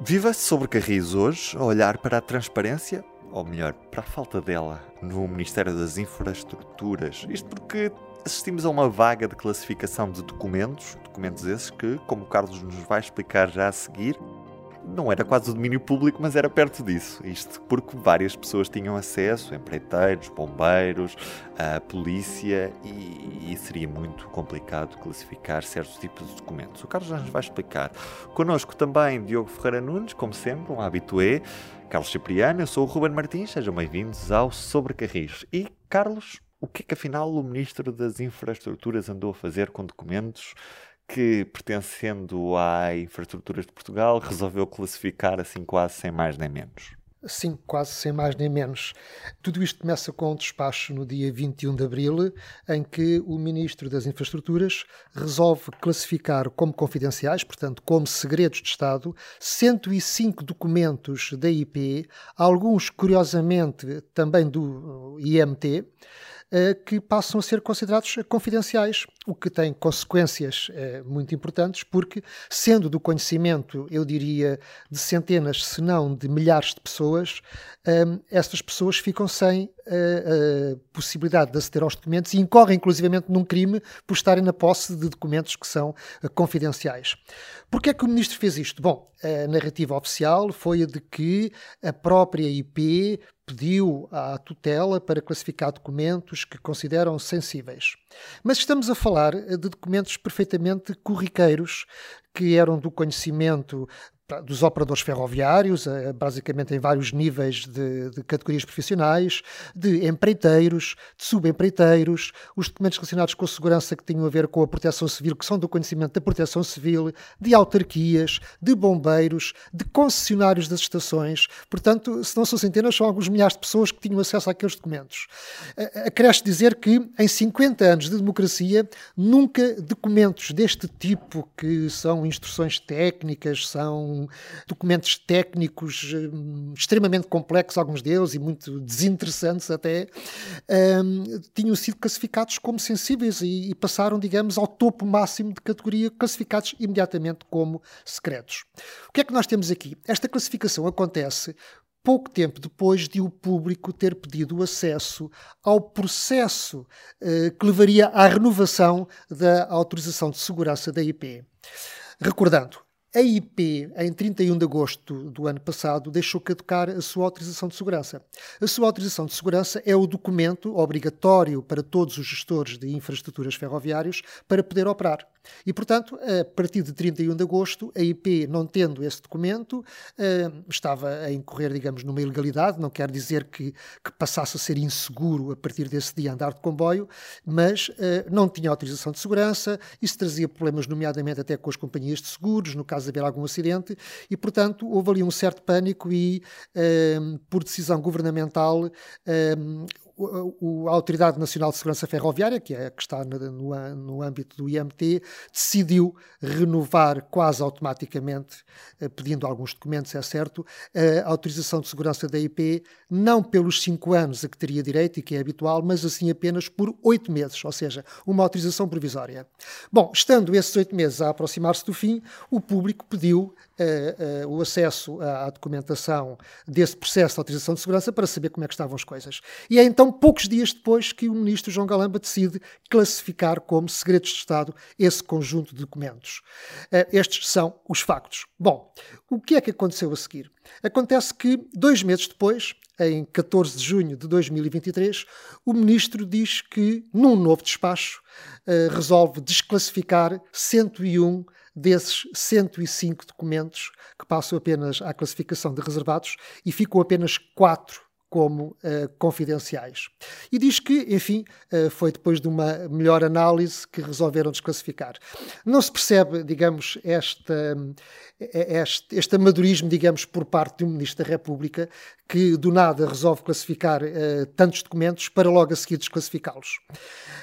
Viva-se sobre Carris hoje a olhar para a transparência, ou melhor, para a falta dela, no Ministério das Infraestruturas. Isto porque assistimos a uma vaga de classificação de documentos, documentos esses que, como o Carlos nos vai explicar já a seguir, não era quase o domínio público, mas era perto disso. Isto porque várias pessoas tinham acesso, empreiteiros, bombeiros, a polícia, e, e, seria muito complicado classificar certos tipos de documentos. O Carlos já nos vai explicar. Connosco também Diogo Ferreira Nunes, como sempre, um habitué. Carlos Cipriano, eu sou o Ruben Martins, sejam bem-vindos ao Sobre Carris. E, Carlos, o que é que afinal o Ministro das Infraestruturas andou a fazer com documentos que, pertencendo à Infraestruturas de Portugal, resolveu classificar assim quase sem mais nem menos. Sim, quase sem mais nem menos. Tudo isto começa com um despacho no dia 21 de abril, em que o Ministro das Infraestruturas resolve classificar como confidenciais, portanto, como segredos de Estado, 105 documentos da IP, alguns, curiosamente, também do IMT, que passam a ser considerados confidenciais, o que tem consequências eh, muito importantes, porque, sendo do conhecimento, eu diria, de centenas, se não de milhares de pessoas, um, estas pessoas ficam sem a, a, possibilidade de aceder aos documentos e incorrem inclusivamente num crime por estarem na posse de documentos que são confidenciais. Porquê é que o ministro fez isto? Bom, a narrativa oficial foi a de que a própria IP pediu à tutela para classificar documentos que consideram sensíveis. Mas estamos a falar de documentos perfeitamente corriqueiros que eram do conhecimento dos operadores ferroviários, eh, basicamente em vários níveis de, de, categorias profissionais, de empreiteiros, de subempreiteiros, os documentos relacionados com a segurança que tinham a ver com a proteção civil, que são do conhecimento da proteção civil, de autarquias, de bombeiros, de concessionários das estações. Portanto, se não são centenas, são alguns milhares de pessoas que tinham acesso àqueles documentos. Acresce dizer que, em 50 anos de democracia, nunca documentos deste tipo, que são instruções técnicas, são documentos técnicos um, extremamente complexos, alguns deles, e muito desinteressantes até, um, tinham sido classificados como sensíveis e, e passaram, digamos, ao topo máximo de categoria, classificados imediatamente como secretos. O que é que nós temos aqui? Esta classificação acontece pouco tempo depois de o público ter pedido acesso ao processo eh, que levaria à renovação da autorização de segurança da IP. Recordando, a IP, em 31 de agosto do ano passado, deixou caducar a sua autorização de segurança. A sua autorização de segurança é o documento obrigatório para todos os gestores de infraestruturas ferroviárias para poder operar. E, portanto, a partir de 31 de agosto, a IP, não tendo esse documento, eh, estava a incorrer, digamos, numa ilegalidade. Não quer dizer que, que passasse a ser inseguro a partir desse dia andar de comboio, mas eh, não tinha autorização de segurança. Isso trazia problemas, nomeadamente até com as companhias de seguros, no caso de haver algum acidente, e, portanto, houve ali um certo pânico e, um, por decisão governamental, a Autoridade Nacional de Segurança Ferroviária, que é que está no, no, no, âmbito do IMT, decidiu renovar quase automaticamente, eh, pedindo alguns documentos, é certo, a autorização de segurança da IP, não pelos cinco anos a que teria direito e que é habitual, mas assim apenas por oito meses, ou seja, uma autorização provisória. Bom, estando esses oito meses a aproximar-se do fim, o público pediu uh, uh, o acesso à, à, documentação desse processo de autorização de segurança para saber como é que estavam as coisas. E é então poucos dias depois que o ministro João Galamba decide classificar como segredos de Estado esse conjunto de documentos. Uh, estes são os factos. Bom, o que é que aconteceu a seguir? Acontece que, dois meses depois, em 14 de junho de 2023, o ministro diz que, num novo despacho, resolve desclassificar 101 desses 105 documentos que passam apenas à classificação de reservados e ficam apenas quatro como uh, confidenciais. E diz que, enfim, uh, foi depois de uma melhor análise que resolveram desclassificar. Não se percebe, digamos, esta, este, este amadorismo, digamos, por parte de um Ministro da República que do nada resolve classificar uh, tantos documentos para logo a seguir desclassificá-los.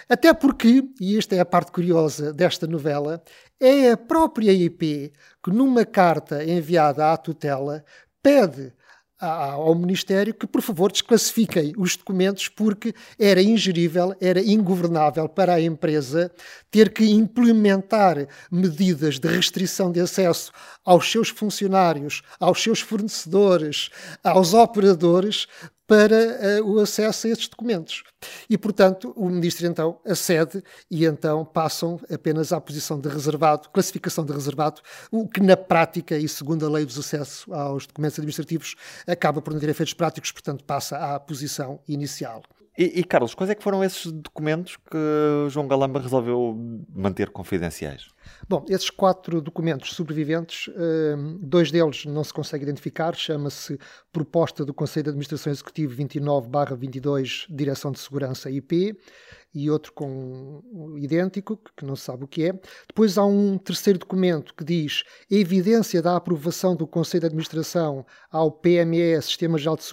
Até porque, e esta é a parte curiosa desta novela, é a própria IP que, numa carta enviada à tutela, pede ao Ministério que, por favor, desclassifiquem os documentos porque era ingerível, era ingovernável para a empresa ter que implementar medidas de restrição de acesso aos seus funcionários, aos seus fornecedores, aos operadores para uh, o acesso a estes documentos. E, portanto, o ministro então acede e então passam apenas à posição de reservado, classificação de reservado, o que na prática e segundo a lei dos acessos aos documentos administrativos acaba por não ter efeitos práticos, portanto passa à posição inicial. E, e, Carlos, quais é que foram esses documentos que João Galamba resolveu manter confidenciais? Bom, esses quatro documentos sobreviventes, hum, dois deles não se consegue identificar, chama-se Proposta do Conselho de Administração Executivo 29-22, Direção de Segurança IP, e outro com idêntico, que não se sabe o que é. Depois há um terceiro documento que diz evidência da aprovação do Conselho de Administração ao PME, Sistema Geral de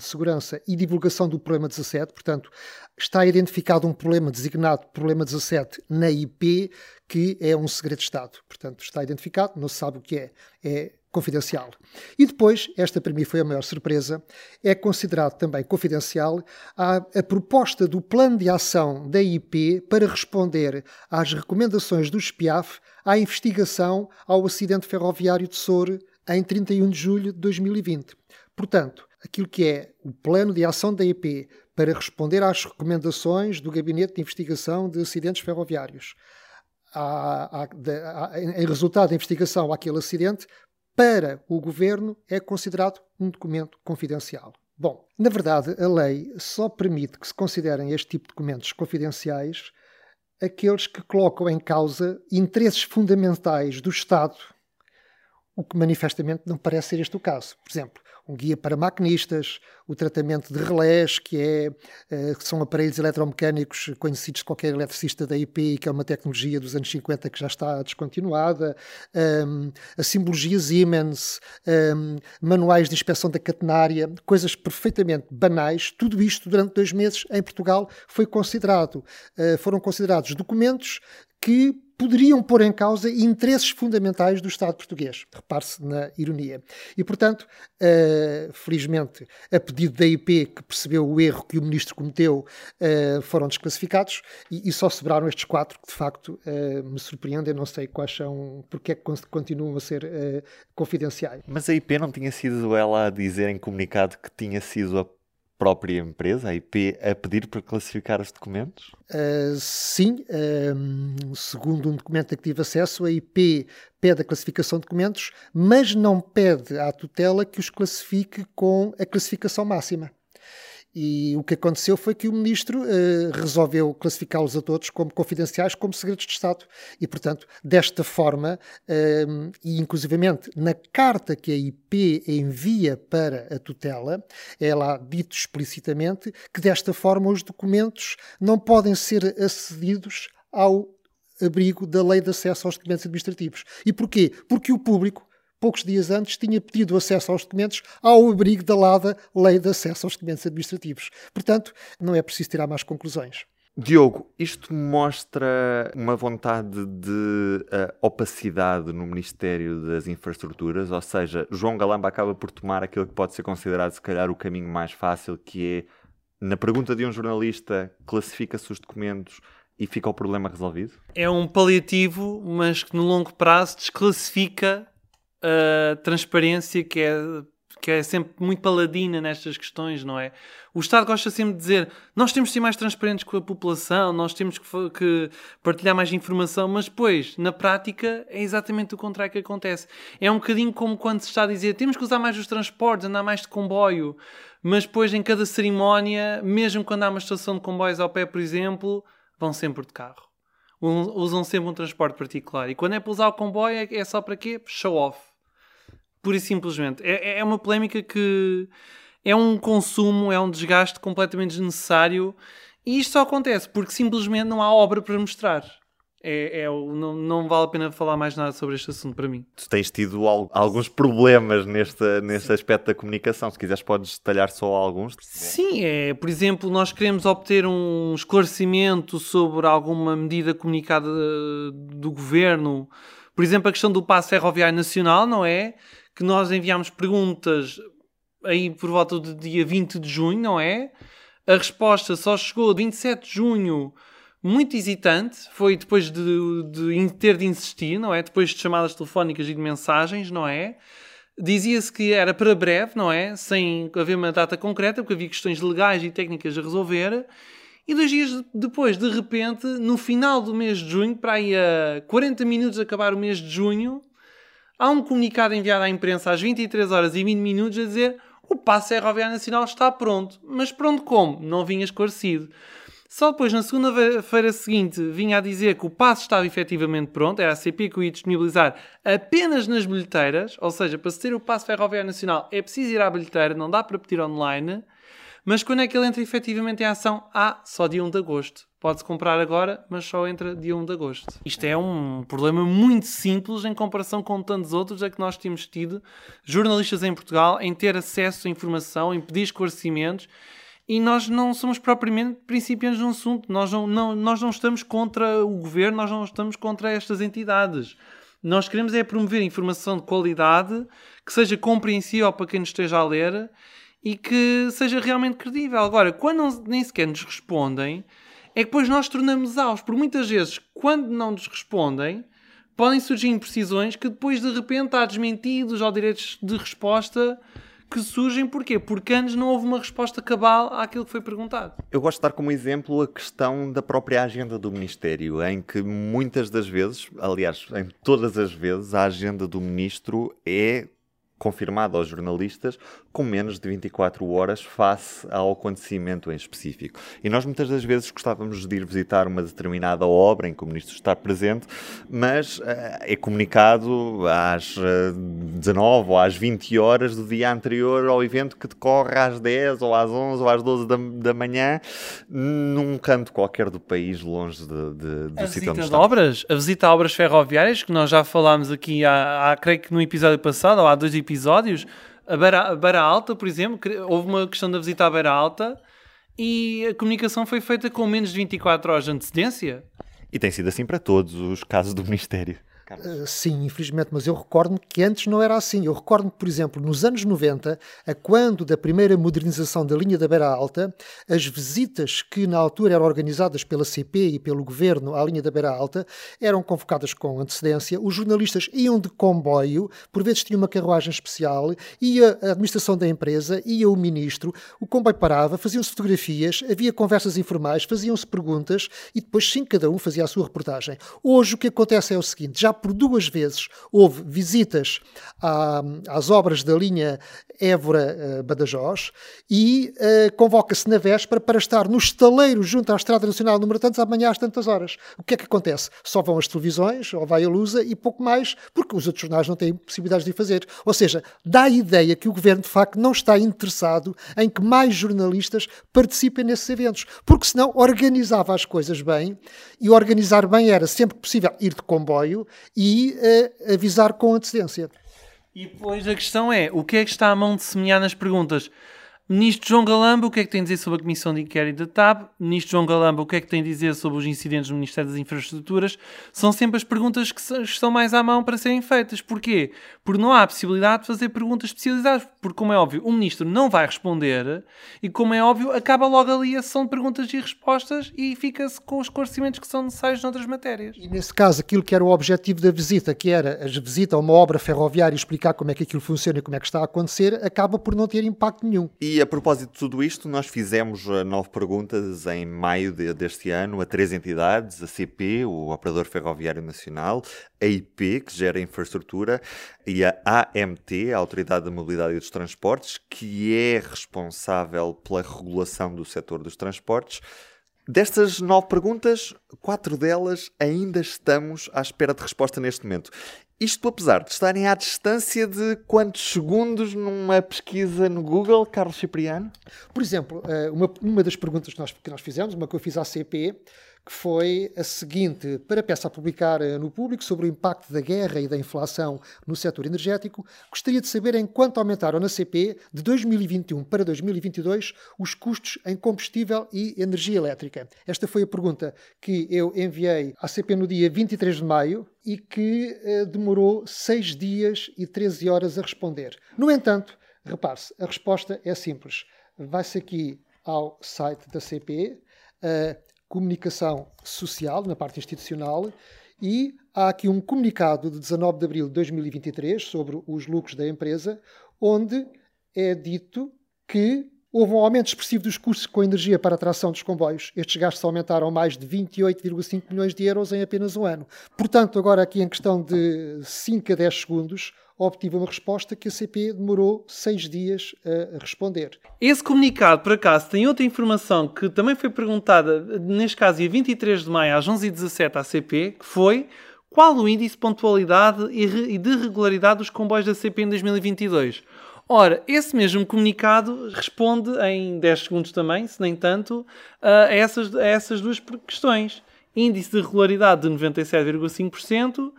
Segurança, e divulgação do problema 17. Portanto, está identificado um problema designado problema 17 na IP, que é um segredo de Estado. Portanto, está identificado, não se sabe o que é. É confidencial. E depois, esta para mim foi a maior surpresa, é considerado também confidencial a, a, proposta do plano de ação da IP para responder às recomendações do SPIAF à investigação ao acidente ferroviário de Soure em 31 de julho de 2020. Portanto, aquilo que é o plano de ação da IP para responder às recomendações do Gabinete de Investigação de Acidentes Ferroviários. em resultado da investigação àquele acidente, para o governo é considerado um documento confidencial. Bom, na verdade, a lei só permite que se considerem este tipo de documentos confidenciais aqueles que colocam em causa interesses fundamentais do Estado, o que manifestamente não parece ser este o caso. Por exemplo, um guia para maquinistas, o tratamento de relés, que, é, uh, que são aparelhos eletromecânicos conhecidos de qualquer eletricista da IP, que é uma tecnologia dos anos 50 que já está descontinuada, um, a simbologia Siemens, um, manuais de inspeção da catenária, coisas perfeitamente banais. Tudo isto durante dois meses em Portugal foi considerado, uh, foram considerados documentos que poderiam pôr em causa interesses fundamentais do Estado português. Repare-se na ironia. E, portanto, uh, felizmente, a pedido da IP, que percebeu o erro que o ministro cometeu, uh, foram desclassificados e, e, só sobraram estes quatro que, de facto, uh, me surpreendem. Não sei quais são, porque é que continuam a ser confidenciais. Mas a IP não tinha sido ela a dizer em comunicado que tinha sido a própria empresa, a IP, a pedir para classificar os documentos? Uh, sim, uh, segundo um documento a que tive acesso, a IP pede a classificação de documentos, mas não pede à tutela que os classifique com a classificação máxima. E o que aconteceu foi que o ministro uh, resolveu classificá-los a todos como confidenciais, como segredos de Estado. E, portanto, desta forma, uh, e inclusivamente na carta que a IP envia para a tutela, é lá dito explicitamente que desta forma os documentos não podem ser acedidos ao abrigo da lei de acesso aos documentos administrativos. E porquê? Porque o público poucos dias antes, tinha pedido acesso aos documentos ao abrigo da LADA, Lei de Acesso aos Documentos Administrativos. Portanto, não é preciso tirar mais conclusões. Diogo, isto mostra uma vontade de uh, opacidade no Ministério das Infraestruturas, ou seja, João Galamba acaba por tomar aquilo que pode ser considerado, se calhar, o caminho mais fácil, que é, na pergunta de um jornalista, classifica-se os documentos e fica o problema resolvido? É um paliativo, mas que no longo prazo desclassifica transparência que é, que é sempre muito paladina nestas questões, não é? O Estado gosta sempre de dizer nós temos de ser mais transparentes com a população, nós temos que, que partilhar mais informação, mas depois, na prática, é exatamente o contrário que acontece. É um bocadinho como quando se está a dizer temos que usar mais os transportes, andar mais de comboio, mas depois em cada cerimónia, mesmo quando há uma estação de comboios ao pé, por exemplo, vão sempre de carro usam sempre um transporte particular. E quando é para usar o comboio, é, é só para quê? Show off. Pura e simplesmente. É, é uma polémica que é um consumo, é um desgaste completamente desnecessário. E isto só acontece porque simplesmente não há obra para mostrar. É, é, não, não vale a pena falar mais nada sobre este assunto para mim. Tu tens tido alguns problemas neste, neste aspecto da comunicação. Se quiseres, podes detalhar só alguns. Sim, é, por exemplo, nós queremos obter um esclarecimento sobre alguma medida comunicada do governo. Por exemplo, a questão do passo ferroviário nacional, não é? Que nós enviámos perguntas aí por volta do dia 20 de junho, não é? A resposta só chegou 27 de junho, muito hesitante. Foi depois de, de ter de insistir, não é? Depois de chamadas telefónicas e de mensagens, não é? Dizia-se que era para breve, não é? Sem haver uma data concreta, porque havia questões legais e técnicas a resolver. E dois dias depois, de repente, no final do mês de junho, para aí a 40 minutos acabar o mês de junho, há um comunicado enviado à imprensa às 23 horas e 20 minutos a dizer o passo ferroviário nacional está pronto. Mas pronto como? Não vinha esclarecido. Só depois, na segunda-feira seguinte, vinha a dizer que o passo estava efetivamente pronto, era a CP que o ia disponibilizar apenas nas bilheteiras, ou seja, para se ter o passo ferroviário nacional é preciso ir à bilheteira, não dá para pedir online. Mas quando é que ele entra efetivamente em ação? Ah, só dia 1 de agosto. Pode-se comprar agora, mas só entra dia 1 de agosto. Isto é um problema muito simples em comparação com tantos outros a que nós temos tido, jornalistas em Portugal, em ter acesso à informação, em pedir esclarecimentos. E nós não somos propriamente principiantes no assunto. Nós não, não, nós não estamos contra o governo, nós não estamos contra estas entidades. Nós queremos é promover informação de qualidade que seja compreensível para quem nos esteja a ler e que seja realmente credível. Agora, quando nem sequer nos respondem, é que depois nós tornamos aos. Por muitas vezes, quando não nos respondem, podem surgir imprecisões que depois de repente há desmentidos ou direitos de resposta que surgem porquê? Porque antes não houve uma resposta cabal àquilo que foi perguntado. Eu gosto de dar como exemplo a questão da própria agenda do Ministério, em que muitas das vezes, aliás, em todas as vezes, a agenda do Ministro é confirmada aos jornalistas com menos de 24 horas face ao acontecimento em específico. E nós muitas das vezes gostávamos de ir visitar uma determinada obra em que o ministro está presente, mas uh, é comunicado às uh, eh, 19 ou às 20 horas do dia anterior ao evento que decorre às 10 ou às 11 ou às 12 da, da manhã num canto qualquer do país longe de, de, do a sítio onde está. obras, a visita a obras ferroviárias que nós já falámos aqui há, há creio que no episódio passado ou há dois episódios episódios. A Beira, a Beira Alta, por exemplo, houve uma questão da visita à Beira Alta e a comunicação foi feita com menos de 24 horas de antecedência. E tem sido assim para todos os casos do Ministério. Uh, sim, infelizmente, mas eu recordo-me que antes não era assim. Eu recordo-me, por exemplo, nos anos 90, a quando da primeira modernização da linha da Beira Alta, as visitas que na altura eram organizadas pela CP e pelo governo à linha da Beira Alta eram convocadas com antecedência. Os jornalistas iam de comboio, por vezes tinha uma carruagem especial, ia a administração da empresa, ia o ministro, o comboio parava, faziam-se fotografias, havia conversas informais, faziam-se perguntas e depois sim cada um fazia a sua reportagem. Hoje o que acontece é o seguinte: já por duas vezes houve visitas à, às obras da linha Évora-Badajoz e uh, convoca-se na véspera para estar no estaleiro junto à Estrada Nacional número tantos amanhã às tantas horas. O que é que acontece? Só vão as televisões, ou vai a Lusa e pouco mais, porque os outros jornais não têm possibilidades de fazer. Ou seja, dá a ideia que o governo de facto não está interessado em que mais jornalistas participem nesses eventos, porque senão organizava as coisas bem e organizar bem era sempre que possível ir de comboio e uh, avisar com antecedência. E depois a questão é, o que é que está à mão de semear nas perguntas? Ministro João Galamba, o que é que tem a dizer sobre a Comissão de Inquérito da TAP? Ministro João Galamba, o que é que tem a dizer sobre os incidentes no Ministério das Infraestruturas? São sempre as perguntas que estão mais à mão para serem feitas. Porquê? Porque não há a possibilidade de fazer perguntas especializadas. Porque, como é óbvio, o Ministro não vai responder e, como é óbvio, acaba logo ali a sessão de perguntas e respostas e fica-se com os esclarecimentos que são necessários noutras matérias. E, nesse caso, aquilo que era o objetivo da visita, que era a visita a uma obra ferroviária e explicar como é que aquilo funciona e como é que está a acontecer, acaba por não ter impacto nenhum. E a propósito de tudo isto, nós fizemos eh, nove perguntas em maio de, deste ano a três entidades: a CP, o Operador Ferroviário Nacional, a IP, que gera infraestrutura, e a AMT, a Autoridade da Mobilidade e dos Transportes, que é responsável pela regulação do setor dos transportes. Destas nove perguntas, quatro delas ainda estamos à espera de resposta neste momento. Isto apesar de estarem à distância de quantos segundos numa pesquisa no Google, Carlos Cipriano? Por exemplo, eh, uma, uma das perguntas que nós, que nós fizemos, uma que eu fiz à CP, que foi a seguinte: para peça a publicar eh, no público sobre o impacto da guerra e da inflação no setor energético, gostaria de saber em quanto aumentaram na CP de 2021 para 2022 os custos em combustível e energia elétrica. Esta foi a pergunta que eu enviei à CP no dia 23 de maio e que eh, demorou 6 dias e 13 horas a responder. No entanto, Repare-se, a resposta é simples. Vai-se aqui ao site da CP, a comunicação social, na parte institucional, e há aqui um comunicado de 19 de abril de 2023 sobre os lucros da empresa, onde é dito que houve um aumento expressivo dos custos com energia para a tração dos comboios. Estes gastos aumentaram mais de 28,5 milhões de euros em apenas um ano. Portanto, agora aqui em questão de 5 a 10 segundos, obtive uma resposta que a CP demorou seis dias a responder. Esse comunicado, por acaso, tem outra informação que também foi perguntada, neste caso, dia 23 de maio, às 11h17 à CP, que foi qual o índice de pontualidade e de regularidade dos comboios da CP em 2022. Ora, esse mesmo comunicado responde em 10 segundos também, se nem tanto, a essas, a essas duas questões. Índice de regularidade de 97,5%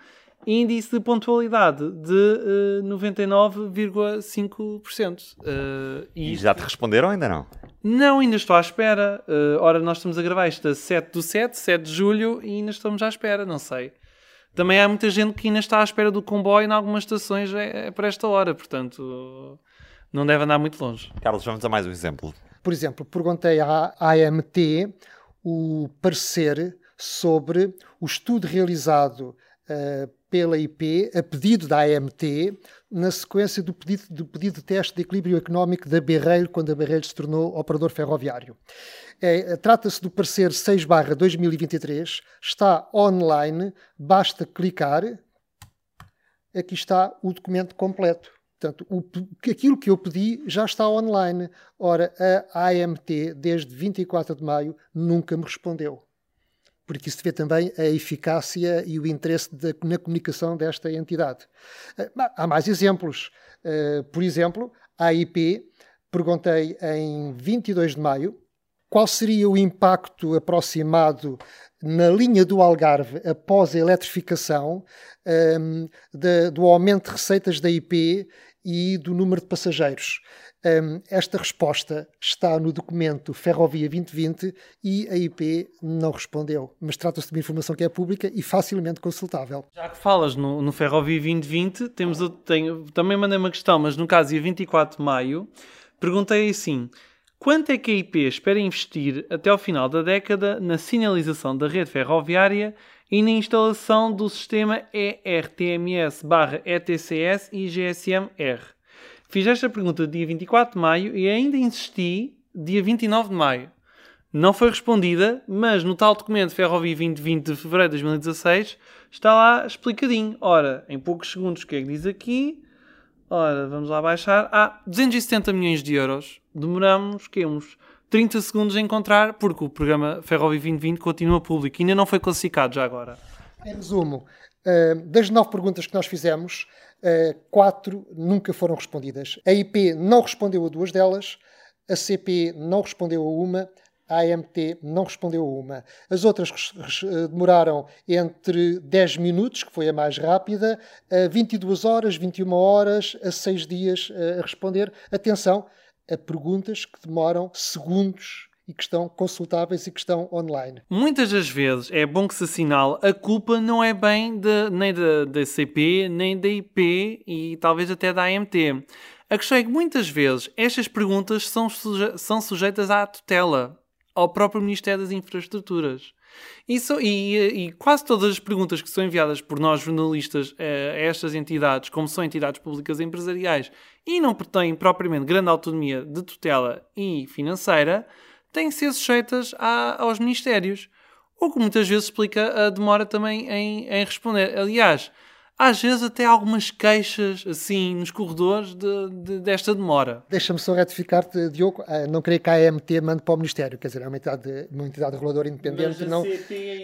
índice de pontualidade de uh, 99,5%. Uh, e, e já te responderam ainda não? Não, ainda estou à espera. Uh, ora, nós estamos a gravar isto a 7 do 7, 7 de julho, e ainda estamos à espera, não sei. Também há muita gente que ainda está à espera do comboio em algumas estações é, é para esta hora, portanto não deve andar muito longe. Carlos, vamos a mais um exemplo. Por exemplo, perguntei à AMT o parecer sobre o estudo realizado uh, pela IP, a pedido da AMT, na sequência do pedido, do pedido de teste de equilíbrio económico da Berreiro, quando a Berreiro se tornou operador ferroviário. É, Trata-se do parecer 6-2023, está online, basta clicar. Aqui está o documento completo. Portanto, o, aquilo que eu pedi já está online. Ora, a AMT, desde 24 de maio, nunca me respondeu porque isso vê também a eficácia e o interesse de, na comunicação desta entidade. Eh, há mais exemplos. Eh, por exemplo, a AIP, perguntei em 22 de maio qual seria o impacto aproximado na linha do Algarve após a eletrificação um, ehm, de, do aumento de receitas da IP e do número de passageiros. Um, esta resposta está no documento Ferrovia 2020 e a IP não respondeu. Mas trata-se de uma informação que é pública e facilmente consultável. Já que falas no, no Ferrovia 2020, temos, tenho, também mandei uma questão, mas no caso, dia 24 de maio, perguntei assim: quanto é que a IP espera investir até ao final da década na sinalização da rede ferroviária e na instalação do sistema ERTMS/ETCS e GSM-R? Fiz esta pergunta dia 24 de maio e ainda insisti dia 29 de maio. Não foi respondida, mas no tal documento Ferrovia 2020 de fevereiro de 2016 está lá explicadinho. Ora, em poucos segundos, o que é que diz aqui? Ora, vamos lá baixar. Ah, 270 milhões de euros. Demoramos, que uns 30 segundos a encontrar, porque o programa Ferrovia 2020 continua público. Ainda não foi classificado já agora. Em resumo, eh, das nove perguntas que nós fizemos, uh, quatro nunca foram respondidas. A IP não respondeu a duas delas, a CP não respondeu a uma, a AMT não respondeu a uma. As outras eh, demoraram entre 10 minutos, que foi a mais rápida, a 22 horas, 21 horas, a 6 dias a responder. Atenção, a perguntas que demoram segundos e que estão consultáveis e que estão online. Muitas das vezes é bom que se assinale a culpa não é bem de, nem da, CP, nem da IP e talvez até da AMT. A questão é que muitas vezes estas perguntas são, suje são sujeitas à tutela, ao próprio Ministério das Infraestruturas. Isso, e, e, quase todas as perguntas que são enviadas por nós jornalistas a, a estas entidades, como são entidades públicas empresariais e não têm propriamente grande autonomia de tutela e financeira, têm que ser sujeitas a, aos ministérios. O que muitas vezes explica a demora também em, em responder. Aliás, às vezes até algumas queixas assim nos corredores de, de, desta demora. Deixa-me só retificar-te, Diogo, ah, não creio que a AMT mande para o Ministério, quer dizer, é uma entidade, uma entidade reguladora independente. não...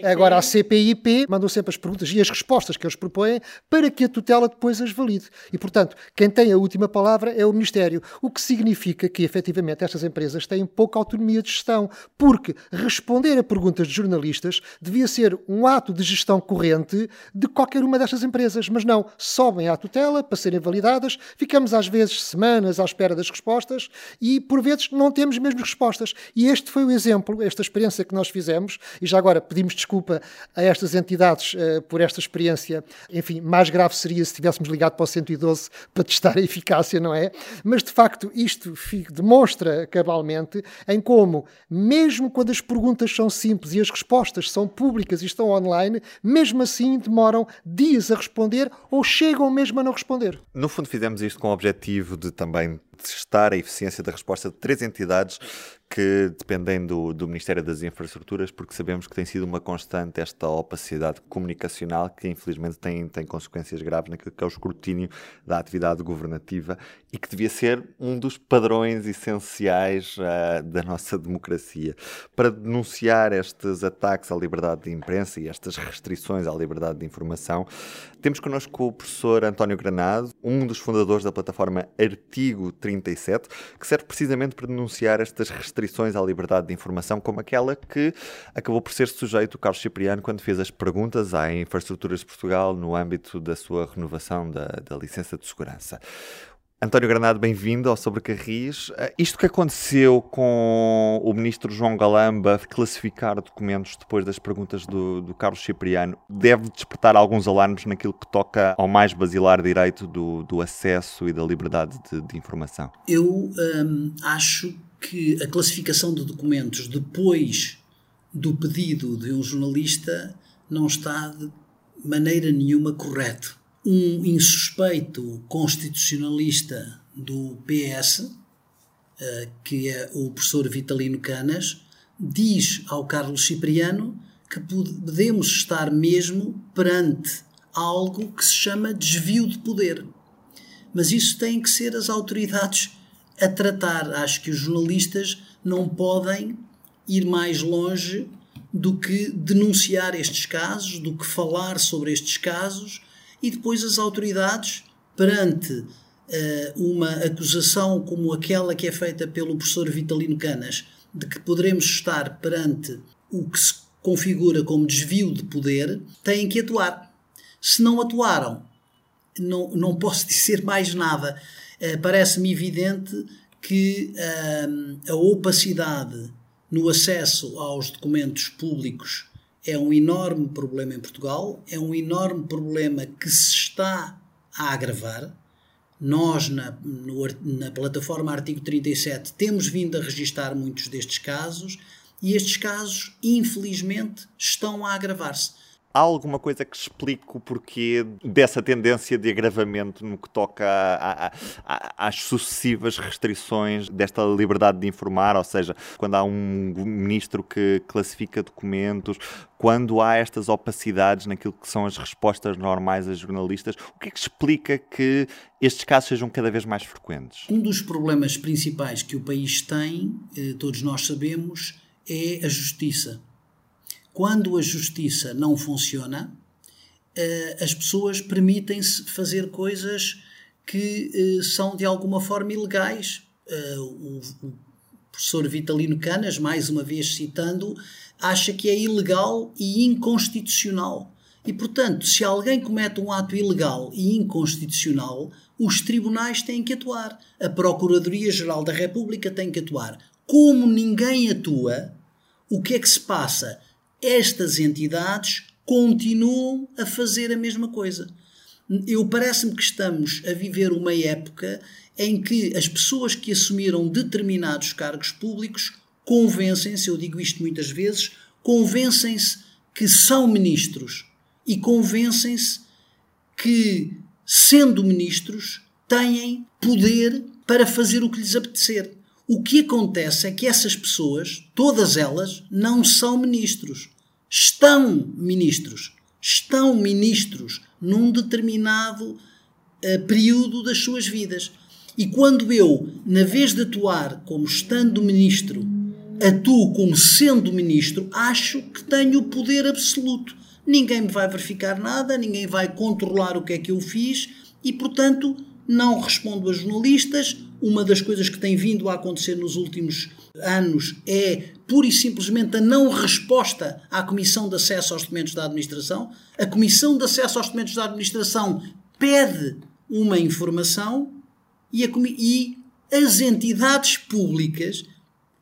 Agora a CPIP mandam sempre as perguntas e as respostas que eles propõem para que a tutela depois as valide. E, portanto, quem tem a última palavra é o Ministério, o que significa que, efetivamente, estas empresas têm pouca autonomia de gestão, porque responder a perguntas de jornalistas devia ser um ato de gestão corrente de qualquer uma destas empresas mas não, sobem à tutela para serem validadas, ficamos às vezes semanas à espera das respostas e por vezes não temos mesmo respostas. E este foi o exemplo, esta experiência que nós fizemos, e já agora pedimos desculpa a estas entidades uh, por esta experiência. Enfim, mais grave seria se tivéssemos ligado para o 112 para testar a eficácia, não é? Mas de facto isto demonstra cabalmente em como, mesmo quando as perguntas são simples e as respostas são públicas e estão online, mesmo assim demoram dias a responder ou chegam mesmo a não responder. No fundo, fizemos isto com o objetivo de também testar a eficiência da resposta de três entidades que dependem do, do Ministério das Infraestruturas, porque sabemos que tem sido uma constante esta opacidade comunicacional que infelizmente tem, tem consequências graves naquilo que é o escrutínio da atividade governativa e que devia ser um dos padrões essenciais uh, da nossa democracia. Para denunciar estes ataques à liberdade de imprensa e estas restrições à liberdade de informação, temos connosco o professor António Granado, um dos fundadores da plataforma Artigo 37, que serve precisamente para denunciar estas restrições restrições à liberdade de informação, como aquela que acabou por ser sujeito o Carlos Cipriano quando fez as perguntas à Infraestruturas de Portugal no âmbito da sua renovação da, da licença de segurança. António Granado, bem-vindo ao Sobre Carris. Eh, isto que aconteceu com o ministro João Galamba classificar documentos depois das perguntas do, do, Carlos Cipriano deve despertar alguns alarmes naquilo que toca ao mais basilar direito do, do acesso e da liberdade de, de informação? Eu hum, acho que a classificação de documentos depois do pedido de um jornalista não está de maneira nenhuma correto. Um insuspeito constitucionalista do PS, eh, que é o professor Vitalino Canas, diz ao Carlos Cipriano que podemos estar mesmo perante algo que se chama desvio de poder. Mas isso tem que ser as autoridades a tratar. Acho que os jornalistas não podem ir mais longe do que denunciar estes casos, do que falar sobre estes casos e depois as autoridades, perante uh, uma acusação como aquela que é feita pelo professor Vitalino Canas, de que poderemos estar perante o que se configura como desvio de poder, têm que atuar. Se não atuaram, não, não posso dizer mais nada. Uh, Parece-me evidente que uh, a opacidade no acesso aos documentos públicos é um enorme problema em Portugal, é um enorme problema que se está a agravar. Nós, na, no, na plataforma Artigo 37, temos vindo a registar muitos destes casos e estes casos, infelizmente, estão a agravar-se. Há alguma coisa que explique o porquê dessa tendência de agravamento no que toca a, a, a, às sucessivas restrições desta liberdade de informar? Ou seja, quando há um ministro que classifica documentos, quando há estas opacidades naquilo que são as respostas normais a jornalistas, o que é que explica que estes casos sejam cada vez mais frequentes? Um dos problemas principais que o país tem, eh, todos nós sabemos, é a justiça quando a justiça não funciona, eh, as pessoas permitem-se fazer coisas que eh, são de alguma forma ilegais. Eh, o professor Vitalino Canas, mais uma vez citando, acha que é ilegal e inconstitucional. E, portanto, se alguém comete um ato ilegal e inconstitucional, os tribunais têm que atuar. A Procuradoria-Geral da República tem que atuar. Como ninguém atua, o que é que se passa? Estas entidades continuam a fazer a mesma coisa. Eu parece-me que estamos a viver uma época em que as pessoas que assumiram determinados cargos públicos convencem-se, eu digo isto muitas vezes, convencem-se que são ministros e convencem-se que, sendo ministros, têm poder para fazer o que lhes apetecer. O que acontece é que essas pessoas, todas elas, não são ministros. Estão ministros. Estão ministros num determinado uh, período das suas vidas. E quando eu, na vez de atuar como estando ministro, atuo como sendo ministro, acho que tenho o poder absoluto. Ninguém me vai verificar nada, ninguém vai controlar o que é que eu fiz e, portanto, não respondo a jornalistas. Uma das coisas que tem vindo a acontecer nos últimos anos é pura e simplesmente a não resposta à Comissão de Acesso aos Documentos da Administração. A Comissão de Acesso aos Documentos da Administração pede uma informação e, a, e as entidades públicas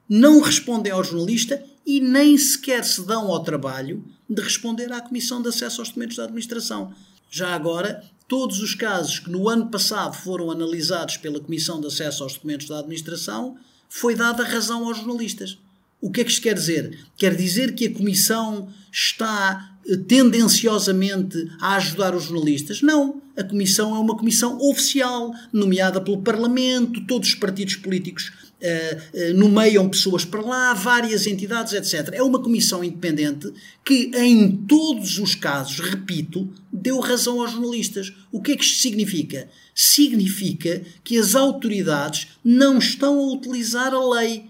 não respondem ao jornalista e nem sequer se dão ao trabalho de responder à Comissão de Acesso aos Documentos da Administração. Já agora, todos os casos que no ano passado foram analisados pela Comissão de Acesso aos Documentos da Administração, foi dada razão aos jornalistas. O que é que isto quer dizer? Quer dizer que a Comissão está eh, tendenciosamente a ajudar os jornalistas? Não. A Comissão é uma comissão oficial, nomeada pelo Parlamento, todos os partidos políticos uh, uh, nomeiam pessoas para lá, várias entidades, etc. É uma comissão independente que, em todos os casos, repito, deu razão aos jornalistas. O que é que isto significa? Significa que as autoridades não estão a utilizar a lei,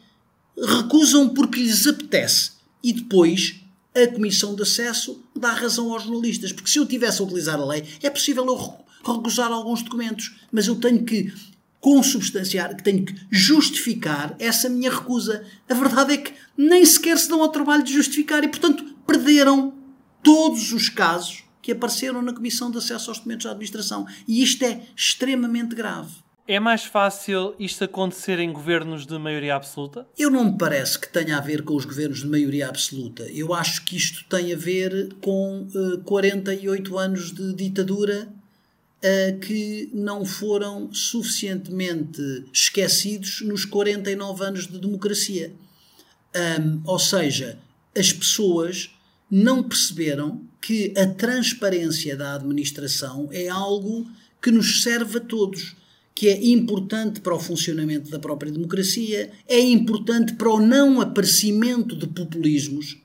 recusam porque lhes apetece e depois a Comissão de Acesso dá razão aos jornalistas. Porque se eu tivesse a utilizar a lei, é possível eu recusar alguns documentos, mas eu tenho que consubstanciar, que tenho que justificar essa minha recusa. A verdade é que nem sequer se dão ao trabalho de justificar e, portanto, perderam todos os casos que apareceram na Comissão de Acesso aos Documentos da Administração. E isto é extremamente grave. É mais fácil isto acontecer em governos de maioria absoluta? Eu não me parece que tenha a ver com os governos de maioria absoluta. Eu acho que isto tem a ver com uh, eh, 48 anos de ditadura que não foram suficientemente esquecidos nos 49 anos de democracia. Um, ou seja, as pessoas não perceberam que a transparência da administração é algo que nos serve a todos que é importante para o funcionamento da própria democracia, é importante para o não aparecimento de populismos.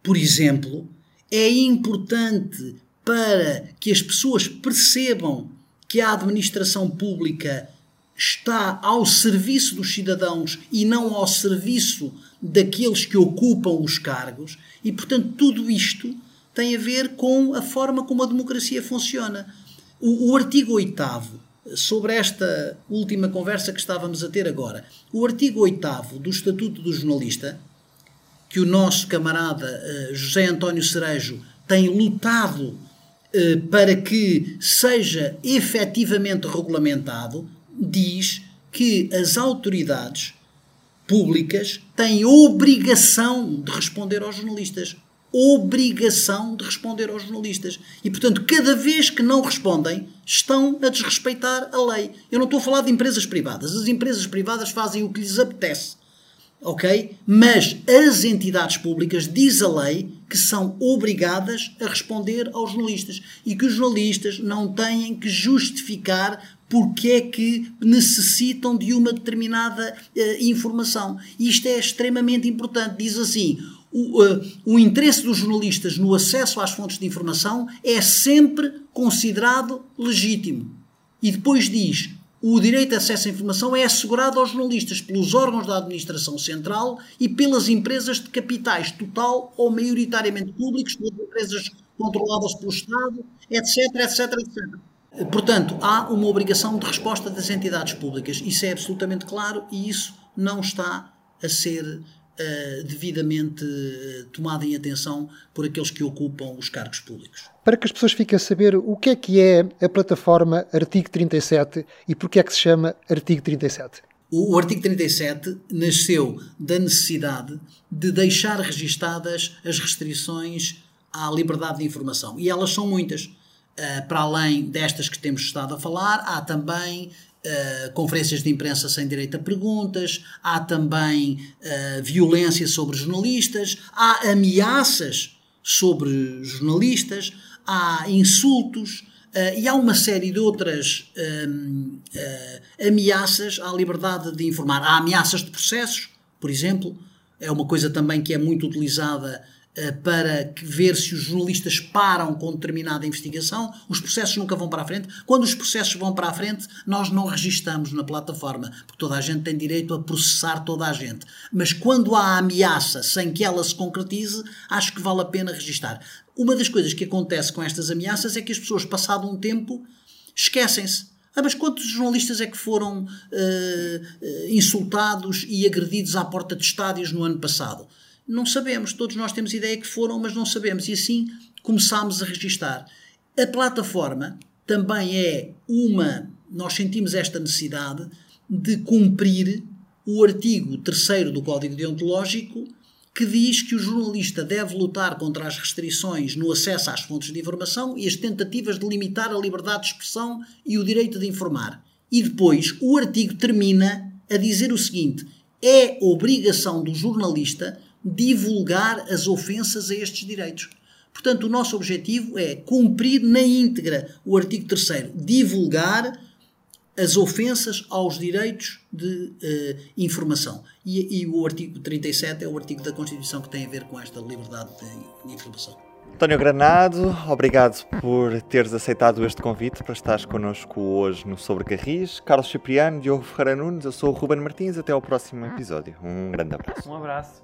Por exemplo, é importante para que as pessoas percebam que a administração pública está ao serviço dos cidadãos e não ao serviço daqueles que ocupam os cargos, e portanto tudo isto tem a ver com a forma como a democracia funciona. O, o artigo 8 sobre esta última conversa que estávamos a ter agora. O artigo 8 do Estatuto do Jornalista, que o nosso camarada uh, José António Cerejo tem lutado para que seja efetivamente regulamentado, diz que as autoridades públicas têm obrigação de responder aos jornalistas obrigação de responder aos jornalistas. E, portanto, cada vez que não respondem, estão a desrespeitar a lei. Eu não estou a falar de empresas privadas. As empresas privadas fazem o que lhes apetece. Ok? Mas as entidades públicas, diz a lei, que são obrigadas a responder aos jornalistas e que os jornalistas não têm que justificar porque é que necessitam de uma determinada uh, informação. Isto é extremamente importante. Diz assim: o, uh, o interesse dos jornalistas no acesso às fontes de informação é sempre considerado legítimo. E depois diz: o direito de acesso à informação é assegurado aos jornalistas pelos órgãos da administração central e pelas empresas de capitais total ou maioritariamente públicos, pelas empresas controladas pelo Estado, etc, etc, etc. Portanto, há uma obrigação de resposta das entidades públicas. Isso é absolutamente claro e isso não está a ser uh, devidamente eh, tomada em atenção por aqueles que ocupam os cargos públicos. Para que as pessoas fiquem a saber o que é que é a plataforma Artigo 37 e porque é que se chama Artigo 37. O, artigo 37 nasceu da necessidade de deixar registadas as restrições à liberdade de informação. E elas são muitas. Uh, para além destas que temos estado a falar, há também Uh, conferências de imprensa sem direito a perguntas, há também uh, violência sobre jornalistas, há ameaças sobre jornalistas, há insultos uh, e há uma série de outras ameaças à liberdade de informar. Há ameaças de processos, por exemplo, é uma coisa também que é muito utilizada para ver se os jornalistas param com determinada investigação, os processos nunca vão para a frente. Quando os processos vão para a frente, nós não registamos na plataforma, porque toda a gente tem direito a processar toda a gente. Mas quando há ameaça sem que ela se concretize, acho que vale a pena registar. Uma das coisas que acontece com estas ameaças é que as pessoas, passado um tempo, esquecem-se. Ah, mas quantos jornalistas é que foram uh, insultados e agredidos à porta de estádios no ano passado? Não sabemos, todos nós temos ideia que foram, mas não sabemos. E assim começámos a registar. A plataforma também é uma. Nós sentimos esta necessidade de cumprir o artigo 3 do Código Deontológico que diz que o jornalista deve lutar contra as restrições no acesso às fontes de informação e as tentativas de limitar a liberdade de expressão e o direito de informar. E depois o artigo termina a dizer o seguinte: é obrigação do jornalista divulgar as ofensas a estes direitos. Portanto, o nosso objetivo é cumprir na íntegra o artigo 3, divulgar as ofensas aos direitos de uh, informação. E, e, o artigo 37 é o artigo da Constituição que tem a ver com esta liberdade de, de informação. António Granado, obrigado por teres aceitado este convite para estares connosco hoje no Sobre Carris. Carlos Cipriano, Diogo Ferreira Nunes, eu sou o Ruben Martins. Até ao próximo episódio. Um grande abraço. Um abraço.